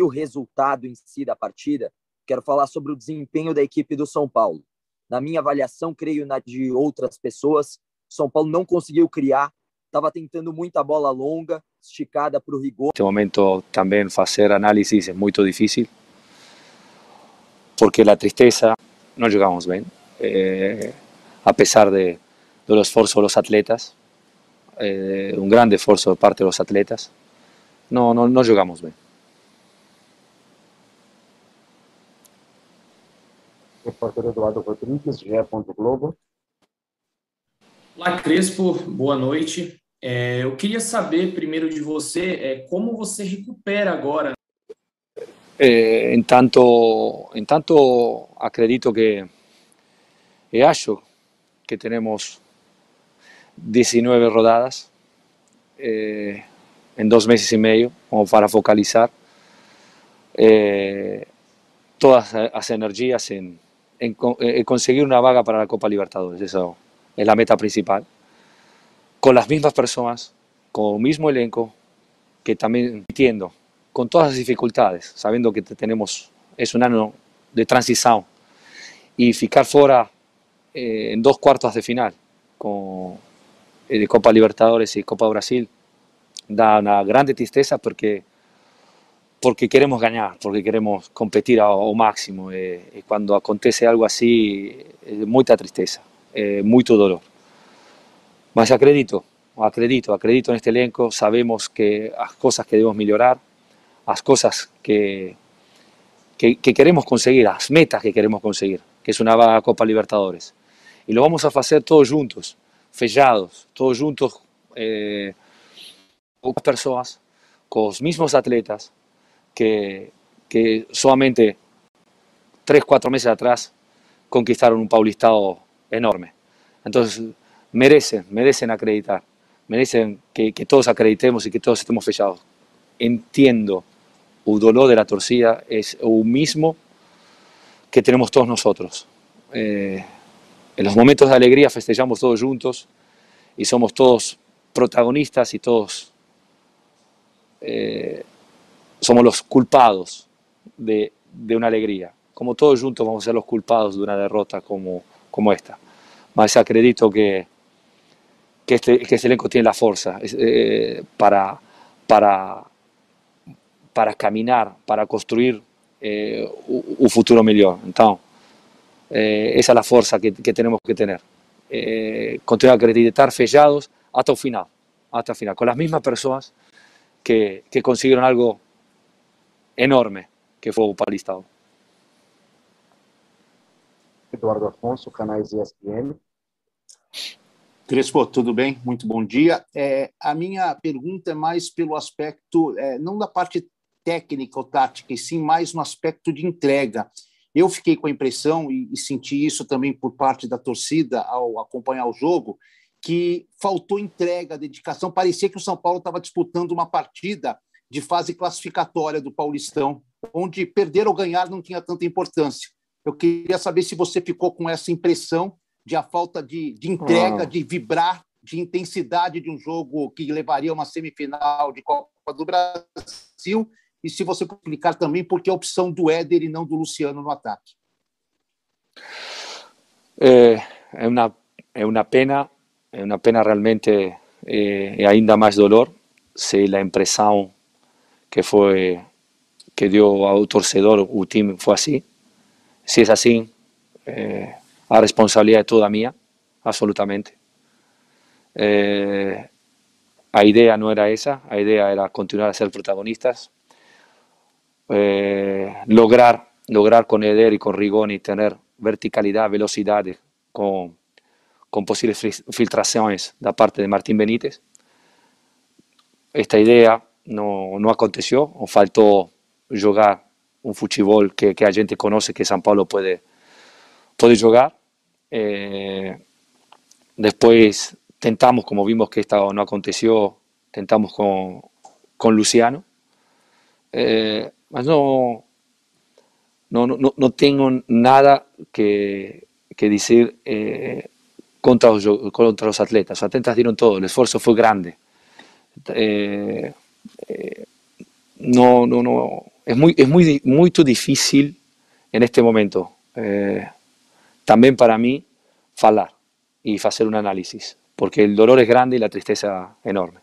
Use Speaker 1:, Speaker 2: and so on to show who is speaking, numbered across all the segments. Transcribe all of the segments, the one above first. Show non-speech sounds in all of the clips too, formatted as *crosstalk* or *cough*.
Speaker 1: o resultado em si da partida, quero falar sobre o desempenho da equipe do São Paulo. Na minha avaliação, creio na de outras pessoas, São Paulo não conseguiu criar, estava tentando muita bola longa, esticada para o rigor.
Speaker 2: Neste momento também fazer análise é muito difícil, porque a tristeza não jogamos bem, eh, apesar de, do esforço dos atletas, eh, um grande esforço de parte dos atletas, não, não, não jogamos bem.
Speaker 3: Repórter Eduardo Rodrigues, GE. Globo.
Speaker 4: Olá, Crespo, boa noite. É, eu queria saber primeiro de você é, como você recupera agora.
Speaker 2: Eh, en tanto, en tanto acredito que e acho que tenemos 19 rodadas eh, en dos meses y medio como para focalizar eh, todas las energías en, en, en conseguir una vaga para la Copa Libertadores. Eso es la meta principal. Con las mismas personas, con el mismo elenco, que también entiendo, con todas las dificultades, sabiendo que tenemos, es un año de transición, y ficar fuera eh, en dos cuartos de final, con eh, Copa Libertadores y Copa Brasil, da una grande tristeza porque porque queremos ganar, porque queremos competir ao, máximo. E, e, quando acontece algo assim, é muita tristeza, é muito dolor. Mas acredito, acredito, acredito neste elenco, sabemos que as coisas que devemos melhorar, as coisas que, que, que, queremos conseguir, as metas que queremos conseguir, que es una vaga Copa Libertadores. Y lo vamos a hacer todos juntos, fechados, todos juntos, eh, con personas, con los mismos atletas, que, solamente tres, cuatro meses atrás conquistaron un paulistado enorme. Entonces, merecen, merecen acreditar, merecen que, que todos acreditemos y que todos estemos fechados. Entiendo el dolor de la torcida, es el mismo que tenemos todos nosotros. Eh, en los momentos de alegría festejamos todos juntos y somos todos protagonistas y todos eh, somos los culpados de, de, una alegría. Como todos juntos vamos a ser los culpados de una derrota como, como esta. Mas acredito que, que, este, que este elenco tiene la fuerza eh, para, para, para caminar, para construir eh, un futuro mejor. Entonces, eh, esa es la fuerza que, que tenemos que tener. Eh, continuar a acreditar fechados hasta el final, hasta el final, con las mismas personas que, que consiguieron algo enorme que foi o Palistão.
Speaker 3: Eduardo Afonso, canais ESPN.
Speaker 5: Crespo, tudo bem? Muito bom dia. É, a minha pergunta é mais pelo aspecto, é, não da parte técnica ou tática, e sim mais no aspecto de entrega. Eu fiquei com a impressão, e, e senti isso também por parte da torcida ao acompanhar o jogo, que faltou entrega, dedicação. Parecia que o São Paulo estava disputando uma partida de fase classificatória do Paulistão, onde perder ou ganhar não tinha tanta importância. Eu queria saber se você ficou com essa impressão de a falta de, de entrega, ah. de vibrar, de intensidade de um jogo que levaria a uma semifinal de Copa do Brasil, e se você explicar também por que a opção do Éder e não do Luciano no ataque.
Speaker 2: É, é uma é uma pena, é uma pena realmente, é, é ainda mais dolor se a impressão que fue que dio al torcedor o team fue así. Si es así, eh, la responsabilidad es toda mía, absolutamente. Eh, la idea no era esa, la idea era continuar a ser protagonistas, eh, lograr, lograr con Eder y con Rigoni tener verticalidad, velocidad con, con posibles filtraciones da parte de Martín Benítez. Esta idea não, não aconteceu, faltou jogar um futebol que, que a gente conhece que São Paulo pode, pode jogar. Depois tentamos, como vimos que esta não aconteceu, tentamos com, com Luciano, é, mas não, não, não, não tenho nada que, que dizer é, contra, os, contra os atletas. Os atletas deram todo, o esforço foi grande. Eh, no, no, no, es muy, es muy, muy difícil en este momento, eh, también para mí, hablar y hacer un análisis, porque el dolor es grande y la tristeza enorme.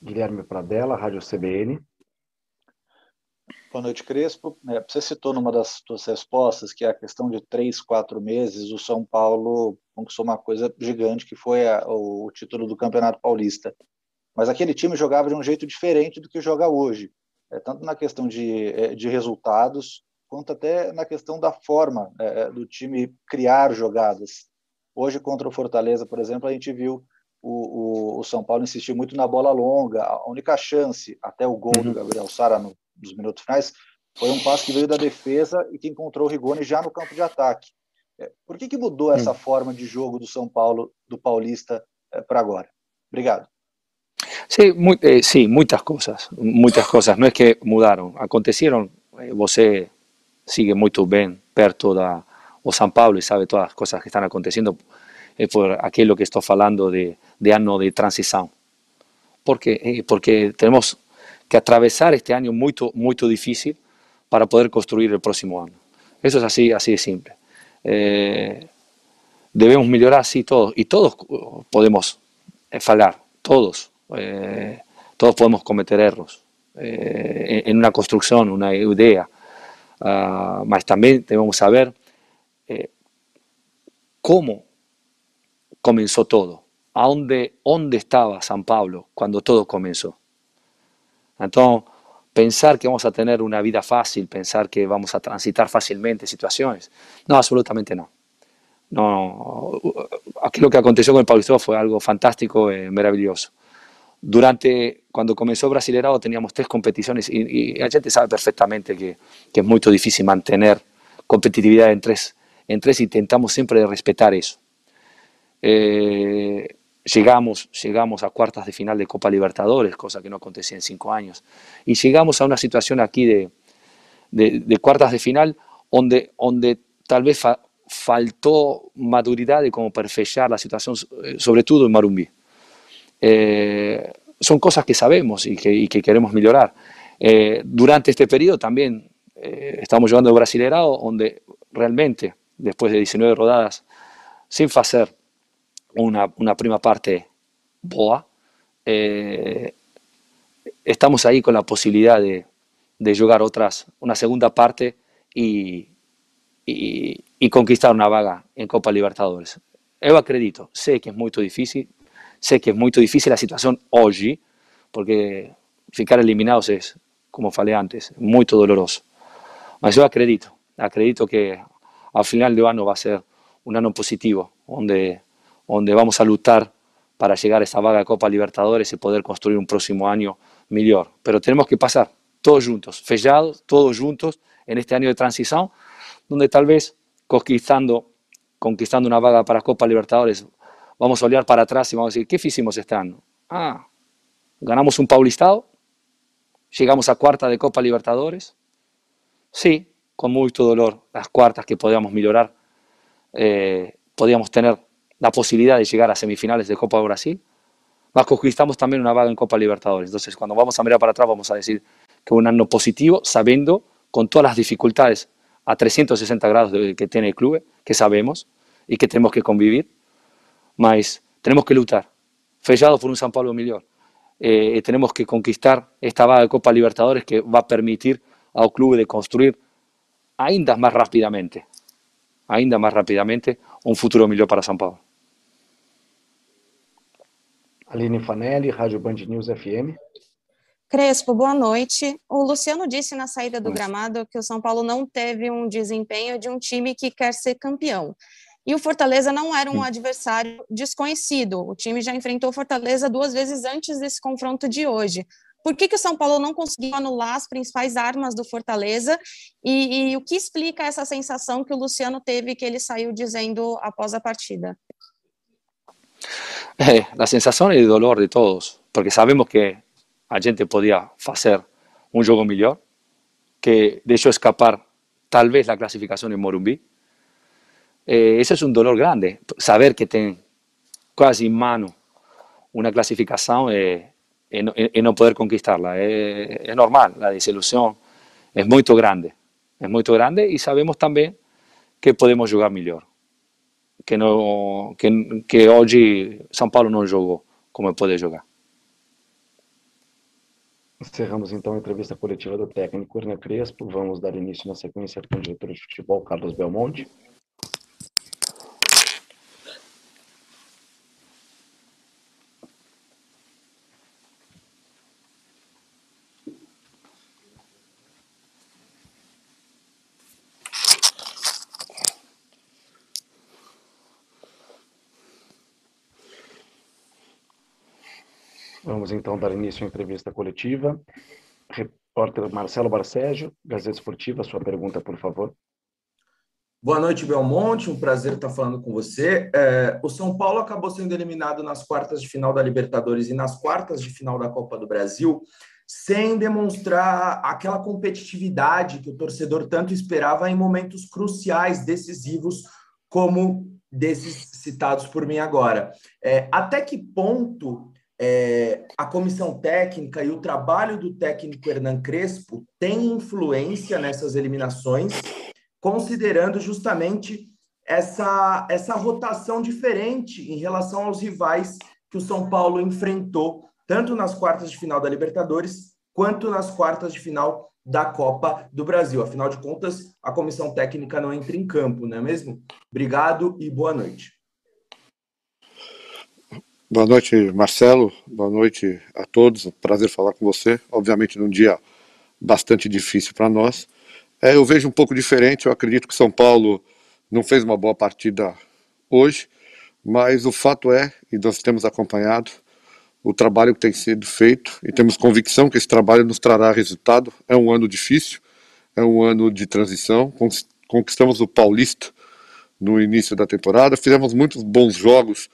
Speaker 3: Guilherme Pradella, Rádio CBN.
Speaker 6: Boa noite, Crespo. É, você citou numa das suas respostas que a questão de três, quatro meses, o São Paulo conquistou uma coisa gigante, que foi a, o, título do Campeonato Paulista. Mas aquele time jogava de um jeito diferente do que joga hoje, é, tanto na questão de, é, de resultados, quanto até na questão da forma é, é, do time criar jogadas. Hoje, contra o Fortaleza, por exemplo, a gente viu o, o, o São Paulo insistir muito na bola longa. A única chance, até o gol uhum. do Gabriel Sara no dos minutos finais, foi um passe que veio da defesa e que encontrou o Rigoni já no campo de ataque. É, por que, que mudou essa hum. forma de jogo do São Paulo, do Paulista, é, para agora? Obrigado.
Speaker 2: Sí, muy, eh, sí, muchas cosas, muchas cosas. No es que mudaron, acontecieron. Eh, você sigue muito bem perto da o São Paulo e sabe todas as coisas que estão acontecendo é por aquilo que estou falando de, de ano de transição. Porque, eh, porque temos que atravesar este año muy, muy difícil para poder construir el próximo año. Eso es así, así de simple. Eh, debemos mejorar, sí, todos. Y todos podemos eh, fallar, todos. Eh, todos podemos cometer errores en una construcción, una idea. Uh, también debemos saber cómo comenzó todo. ¿A dónde, dónde estaba San Pablo cuando todo comenzó? Entonces, pensar que vamos a tener una vida fácil, pensar que vamos a transitar fácilmente situaciones, no, absolutamente no. No, aquello que aconteció con el Paulistão fue algo fantástico y maravilloso. Durante, cuando comenzó Brasileirado teníamos tres competiciones y, la gente sabe perfectamente que, que, es muy difícil mantener competitividad en tres, en tres intentamos siempre respetar eso. Eh, llegamos, llegamos a cuartas de final de Copa Libertadores, cosa que no acontecía en cinco años, y llegamos a una situación aquí de, de, cuartas de final donde, donde tal vez faltó maduridad de cómo perfeccionar la situación, eh, sobre todo en Marumbí. Eh, son cosas que sabemos y que, y que queremos mejorar. Eh, durante este periodo también estamos llevando el Brasilerado, donde realmente, después de 19 rodadas, sin hacer una, una prima parte boa, eh, estamos ahí con la posibilidad de, de jugar otras, una segunda parte y, y, conquistar una vaga en Copa Libertadores. Yo acredito, sé que es muy difícil, sé que es muy difícil la situación hoy, porque ficar eliminados es, como falei antes, muy doloroso. Mas yo acredito, acredito que al final de año va a ser un año positivo, donde donde vamos a luchar para llegar a esa vaga Copa Libertadores y poder construir un próximo año mejor. Pero tenemos que pasar todos juntos, fechados, todos juntos, en este año de transición, donde tal vez conquistando, conquistando una vaga para Copa Libertadores, vamos a olhar para atrás y vamos a decir, ¿qué hicimos este año? Ah, ganamos un Paulistado, llegamos a cuarta de Copa Libertadores, sí, con mucho dolor, las cuartas que podíamos mejorar, eh, podíamos tener la posibilidad de llegar a semifinales de Copa de Brasil, más conquistamos también una vaga en Copa Libertadores. Entonces, cuando vamos a mirar para atrás, vamos a decir que un año positivo, sabiendo con todas las dificultades a 360 grados que tiene el club, que sabemos y que tenemos que convivir, mas tenemos que luchar, fechados por un San Pablo mejor. Eh, tenemos que conquistar esta vaga de Copa Libertadores que va a permitir al club de construir ainda más rápidamente, ainda más rápidamente, un futuro mejor para San Paulo.
Speaker 3: Aline Fanelli, Rádio Band News FM.
Speaker 7: Crespo, boa noite. O Luciano disse na saída do gramado que o São Paulo não teve um desempenho de um time que quer ser campeão. E o Fortaleza não era um adversário desconhecido. O time já enfrentou o Fortaleza duas vezes antes desse confronto de hoje. Por que, que o São Paulo não conseguiu anular as principais armas do Fortaleza? E, e o que explica essa sensação que o Luciano teve que ele saiu dizendo após a partida?
Speaker 2: Eh, *laughs* la sensación es de dolor de todos, porque sabemos que a gente podía hacer un juego mejor, que dejó escapar tal vez la clasificación en Morumbí. Eh, ese es un dolor grande, saber que tiene casi en mano una clasificación eh, y no, y no poder conquistarla. Es, es, normal, la desilusión es muy grande, es muy grande y sabemos también que podemos jugar mejor, que, no, que, que hoy São Paulo não jogou como pode jogar.
Speaker 3: Encerramos então a entrevista coletiva do técnico Hernan Crespo. Vamos dar início na sequência com o diretor de futebol, Carlos Belmonte. Vamos então dar início à entrevista coletiva. Repórter Marcelo Barcégio, Gazeta Esportiva, sua pergunta, por favor.
Speaker 8: Boa noite, Belmonte. Um prazer estar falando com você. É, o São Paulo acabou sendo eliminado nas quartas de final da Libertadores e nas quartas de final da Copa do Brasil, sem demonstrar aquela competitividade que o torcedor tanto esperava em momentos cruciais, decisivos, como desses citados por mim agora. É, até que ponto é, a comissão técnica e o trabalho do técnico Hernan Crespo tem influência nessas eliminações, considerando justamente essa, essa rotação diferente em relação aos rivais que o São Paulo enfrentou, tanto nas quartas de final da Libertadores, quanto nas quartas de final da Copa do Brasil. Afinal de contas, a comissão técnica não entra em campo, não é mesmo? Obrigado e boa noite.
Speaker 9: Boa noite, Marcelo. Boa noite a todos. Prazer falar com você. Obviamente, num dia bastante difícil para nós. É, eu vejo um pouco diferente. Eu acredito que São Paulo não fez uma boa partida hoje, mas o fato é, e nós temos acompanhado, o trabalho que tem sido feito e temos convicção que esse trabalho nos trará resultado. É um ano difícil, é um ano de transição. Conquistamos o Paulista no início da temporada, fizemos muitos bons jogos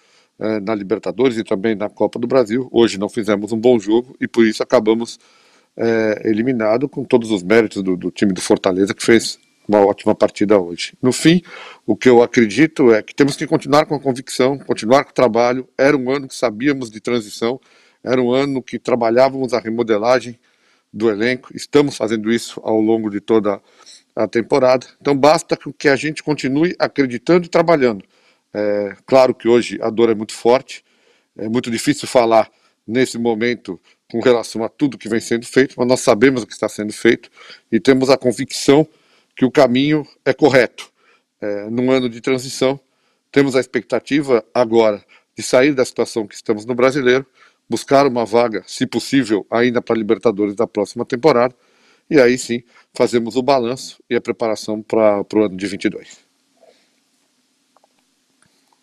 Speaker 9: na Libertadores e também na Copa do Brasil. Hoje não fizemos um bom jogo e por isso acabamos é, eliminado com todos os méritos do, do, time do Fortaleza que fez uma ótima partida hoje. No fim, o que eu acredito é que temos que continuar com a convicção, continuar com o trabalho. Era um ano que sabíamos de transição, era um ano que trabalhávamos a remodelagem do elenco. Estamos fazendo isso ao longo de toda a temporada. Então basta que a gente continue acreditando e trabalhando. É, claro que hoje a dor é muito forte, é muito difícil falar nesse momento com relação a tudo que vem sendo feito, mas nós sabemos o que está sendo feito e temos a convicção que o caminho é correto. É, num ano de transição, temos a expectativa agora de sair da situação que estamos no brasileiro, buscar uma vaga, se possível, ainda para Libertadores da próxima temporada, e aí sim fazemos o balanço e a preparação para o ano de 22.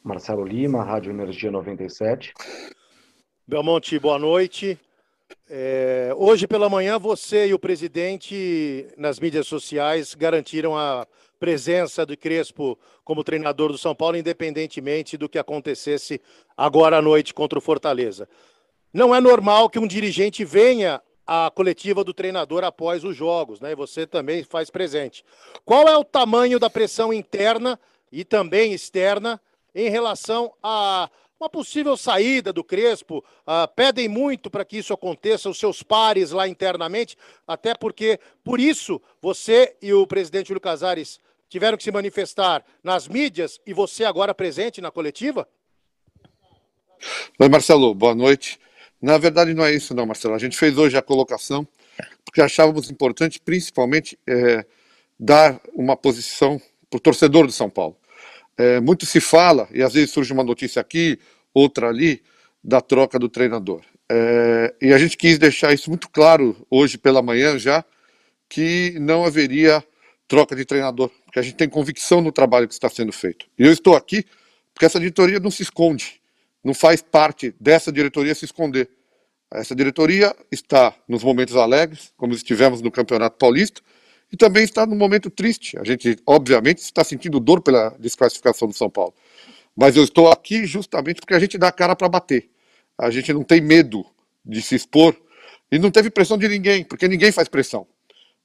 Speaker 3: Marcelo Lima, Rádio Energia 97.
Speaker 10: Belmonte, boa noite. É, hoje pela manhã, você e o presidente, nas mídias sociais, garantiram a presença do Crespo como treinador do São Paulo, independentemente do que acontecesse agora à noite contra o Fortaleza. Não é normal que um dirigente venha à coletiva do treinador após os jogos, né? E você também faz presente. Qual é o tamanho da pressão interna e também externa em relação a uma possível saída do Crespo. Uh, pedem muito para que isso aconteça, os seus pares lá internamente, até porque, por isso, você e o presidente Júlio Casares tiveram que se manifestar nas mídias e você agora presente na coletiva?
Speaker 9: Oi, Marcelo, boa noite. Na verdade, não é isso, não, Marcelo. A gente fez hoje a colocação porque achávamos importante, principalmente, é, dar uma posição para o torcedor do São Paulo. É, muito se fala, e às vezes surge uma notícia aqui, outra ali, da troca do treinador. É, e a gente quis deixar isso muito claro hoje pela manhã já, que não haveria troca de treinador, porque a gente tem convicção no trabalho que está sendo feito. E eu estou aqui porque essa diretoria não se esconde, não faz parte dessa diretoria se esconder. Essa diretoria está nos momentos alegres, como estivemos no Campeonato Paulista, e também está num momento triste. A gente, obviamente, está sentindo dor pela desclassificação do São Paulo. Mas eu estou aqui justamente porque a gente dá a cara para bater. A gente não tem medo de se expor e não teve pressão de ninguém, porque ninguém faz pressão.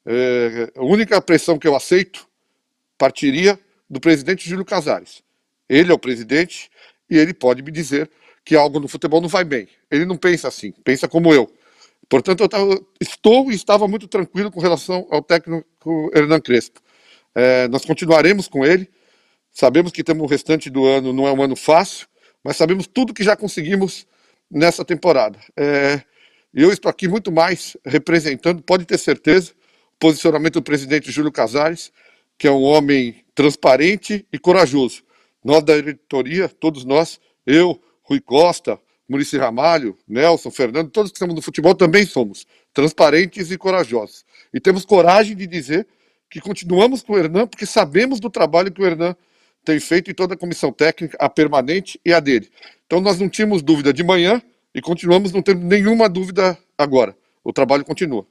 Speaker 9: É, a única pressão que eu aceito partiria do presidente Júlio Casares. Ele é o presidente e ele pode me dizer que algo no futebol não vai bem. Ele não pensa assim, pensa como eu. Portanto, eu tava, estou e estava muito tranquilo com relação ao técnico Hernan Crespo. É, nós continuaremos com ele. Sabemos que temos o restante do ano, não é um ano fácil, mas sabemos tudo que já conseguimos nessa temporada. É, eu estou aqui muito mais representando, pode ter certeza, o posicionamento do presidente Júlio Casares, que é um homem transparente e corajoso. Nós da diretoria, todos nós, eu, Rui Costa, Murici Ramalho, Nelson, Fernando, todos que estamos no futebol também somos transparentes e corajosos. E temos coragem de dizer que continuamos com o Hernan, porque sabemos do trabalho que o Hernan tem feito em toda a comissão técnica, a permanente e a dele. Então nós não tínhamos dúvida de manhã e continuamos não tendo nenhuma dúvida agora. O trabalho continua.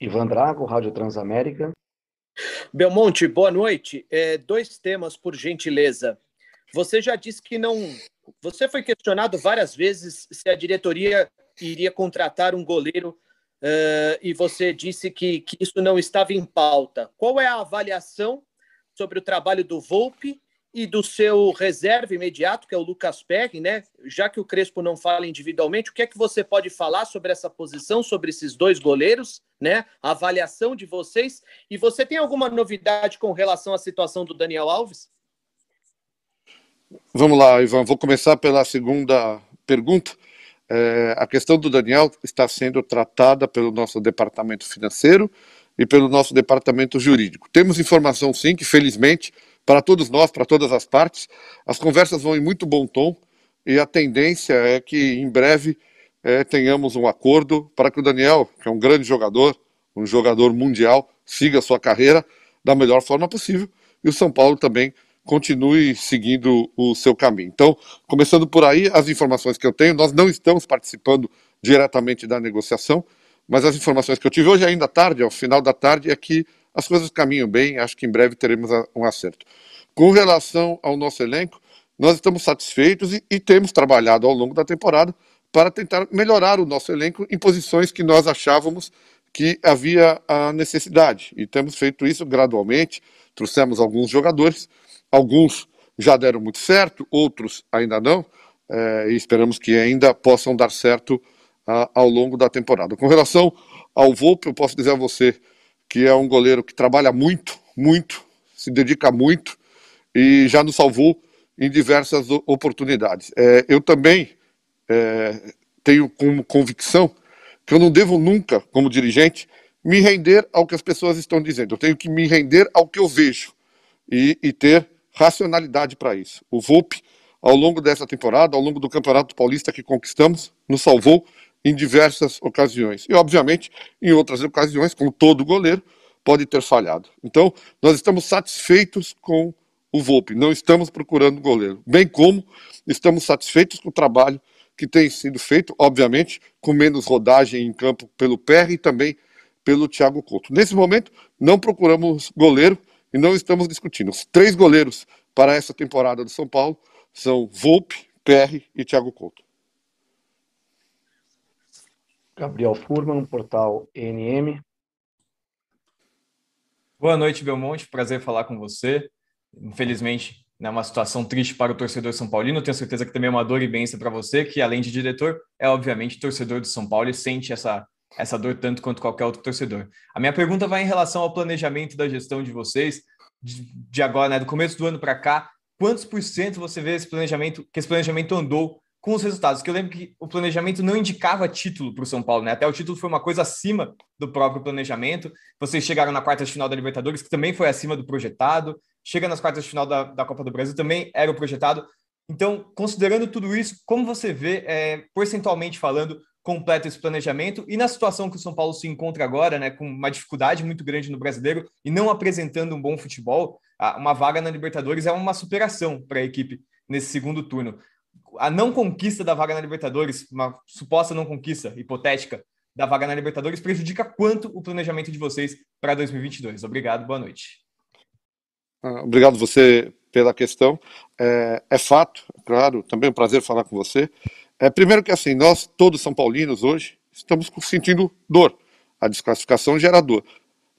Speaker 3: Ivan Drago, Rádio Transamérica.
Speaker 11: Belmonte, boa noite. É, dois temas, por gentileza. Você já disse que não. Você foi questionado várias vezes se a diretoria iria contratar um goleiro uh, e você disse que, que isso não estava em pauta. Qual é a avaliação sobre o trabalho do Volpe e do seu reserva imediato, que é o Lucas Perry, né? Já que o Crespo não fala individualmente, o que é que você pode falar sobre essa posição, sobre esses dois goleiros, né? A avaliação de vocês. E você tem alguma novidade com relação à situação do Daniel Alves?
Speaker 9: Vamos lá, Ivan. Vou começar pela segunda pergunta. É, a questão do Daniel está sendo tratada pelo nosso departamento financeiro e pelo nosso departamento jurídico. Temos informação, sim, que felizmente, para todos nós, para todas as partes, as conversas vão em muito bom tom e a tendência é que em breve é, tenhamos um acordo para que o Daniel, que é um grande jogador, um jogador mundial, siga a sua carreira da melhor forma possível e o São Paulo também continue seguindo o seu caminho. Então, começando por aí, as informações que eu tenho, nós não estamos participando diretamente da negociação, mas as informações que eu tive hoje ainda tarde, ao final da tarde, é que as coisas caminham bem, acho que em breve teremos um acerto. Com relação ao nosso elenco, nós estamos satisfeitos e, e temos trabalhado ao longo da temporada para tentar melhorar o nosso elenco em posições que nós achávamos que havia a necessidade. E temos feito isso gradualmente, trouxemos alguns jogadores, Alguns já deram muito certo, outros ainda não, é, e esperamos que ainda possam dar certo a, ao longo da temporada. Com relação ao Volpe, eu posso dizer a você que é um goleiro que trabalha muito, muito, se dedica muito e já nos salvou em diversas oportunidades. É, eu também é, tenho como convicção que eu não devo nunca, como dirigente, me render ao que as pessoas estão dizendo. Eu tenho que me render ao que eu vejo e, e ter racionalidade para isso. O Volpe, ao longo dessa temporada, ao longo do Campeonato Paulista que conquistamos, nos salvou em diversas ocasiões. E, obviamente, em outras ocasiões, como todo goleiro, pode ter falhado. Então, nós estamos satisfeitos com o Volpe, não estamos procurando goleiro. Bem como estamos satisfeitos com o trabalho que tem sido feito, obviamente, com menos rodagem em campo pelo PR e também pelo Thiago Couto. Nesse momento, não procuramos goleiro, e não estamos discutindo. Os três goleiros para essa temporada do São Paulo são Volpe, PR e Thiago Couto.
Speaker 3: Gabriel Furman, portal NM.
Speaker 12: Boa noite, Belmonte. Prazer falar com você. Infelizmente, é né, uma situação triste para o torcedor São Paulino. Tenho certeza que também é uma dor e bênção para você, que além de diretor, é obviamente torcedor do São Paulo e sente essa essa dor tanto quanto qualquer outro torcedor. A minha pergunta vai em relação ao planejamento da gestão de vocês, de, de agora, né, do começo do ano para cá. Quantos por cento você vê esse planejamento, que esse planejamento andou com os resultados? Que eu lembro que o planejamento não indicava título para o São Paulo, né? Até o título foi uma coisa acima do próprio planejamento. Vocês chegaram na quarta de final da Libertadores, que também foi acima do projetado. Chega nas quartas de final da, da Copa do Brasil, também era o projetado. Então, considerando tudo isso, como você vê, é, percentualmente falando, completa esse planejamento e na situação que o São Paulo se encontra agora, né, com uma dificuldade muito grande no brasileiro e não apresentando um bom futebol, uma vaga na Libertadores é uma superação para a equipe nesse segundo turno. A não conquista da vaga na Libertadores, uma suposta não conquista hipotética da vaga na Libertadores, prejudica quanto o planejamento de vocês para 2022? Obrigado, boa noite.
Speaker 9: Ah, obrigado você pela questão. É, é fato, claro, também é um prazer falar com você. É, primeiro que assim, nós, todos São Paulinos hoje, estamos sentindo dor. A desclassificação gera dor.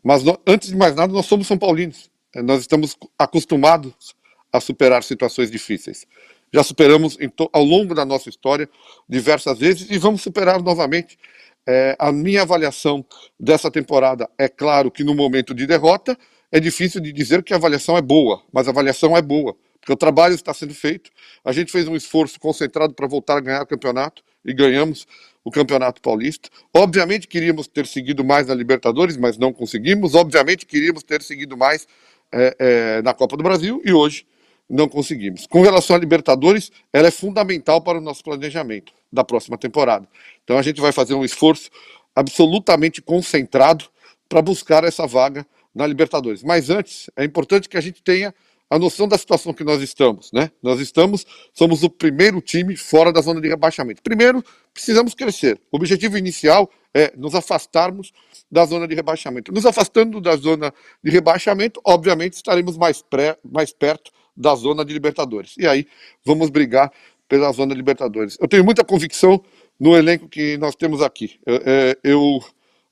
Speaker 9: Mas nós, antes de mais nada, nós somos São Paulinos. É, nós estamos acostumados a superar situações difíceis. já superamos ao longo da nossa história diversas vezes e vamos superar novamente. É, a minha avaliação dessa temporada é claro que no momento de derrota é difícil de dizer que a avaliação é boa, mas a avaliação é boa, porque o trabalho está sendo feito. A gente fez um esforço concentrado para voltar a ganhar o campeonato e ganhamos o Campeonato Paulista. Obviamente queríamos ter seguido mais na Libertadores, mas não conseguimos. Obviamente queríamos ter seguido mais é, é, na Copa do Brasil e hoje não conseguimos. Com relação à Libertadores, ela é fundamental para o nosso planejamento da próxima temporada. Então a gente vai fazer um esforço absolutamente concentrado para buscar essa vaga na Libertadores. Mas antes, é importante que a gente tenha a noção da situação que nós estamos, né? Nós estamos, somos o primeiro time fora da zona de rebaixamento. Primeiro, precisamos crescer. O objetivo inicial é nos afastarmos da zona de rebaixamento. Nos afastando da zona de rebaixamento, obviamente estaremos mais, pré, mais perto da zona de Libertadores. E aí vamos brigar pela zona de Libertadores. Eu tenho muita convicção no elenco que nós temos aqui. eu, é, eu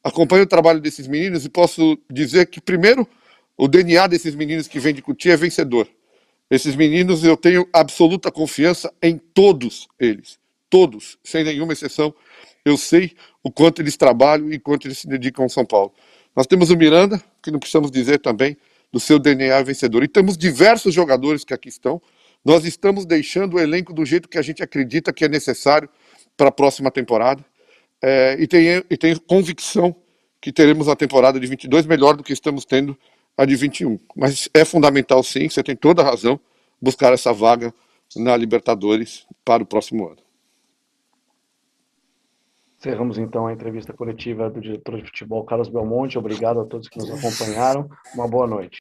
Speaker 9: acompanho o trabalho desses meninos e posso dizer que, primeiro, o DNA desses meninos que vem de Cutia é vencedor. Esses meninos, eu tenho absoluta confiança em todos eles. Todos, sem nenhuma exceção. Eu sei o quanto eles trabalham e quanto eles se dedicam ao São Paulo. Nós temos o Miranda, que não precisamos dizer também, do seu DNA vencedor. E temos diversos jogadores que aqui estão. Nós estamos deixando o elenco do jeito que a gente acredita que é necessário para a próxima temporada. É, e, tenho, e tenho convicção que teremos uma temporada de 22 melhor do que estamos tendo a de 21. Mas é fundamental, sim, você tem toda a razão, buscar essa vaga na Libertadores para o próximo ano.
Speaker 3: Encerramos então a entrevista coletiva do diretor de futebol Carlos Belmonte. Obrigado a todos que nos acompanharam. Uma boa noite.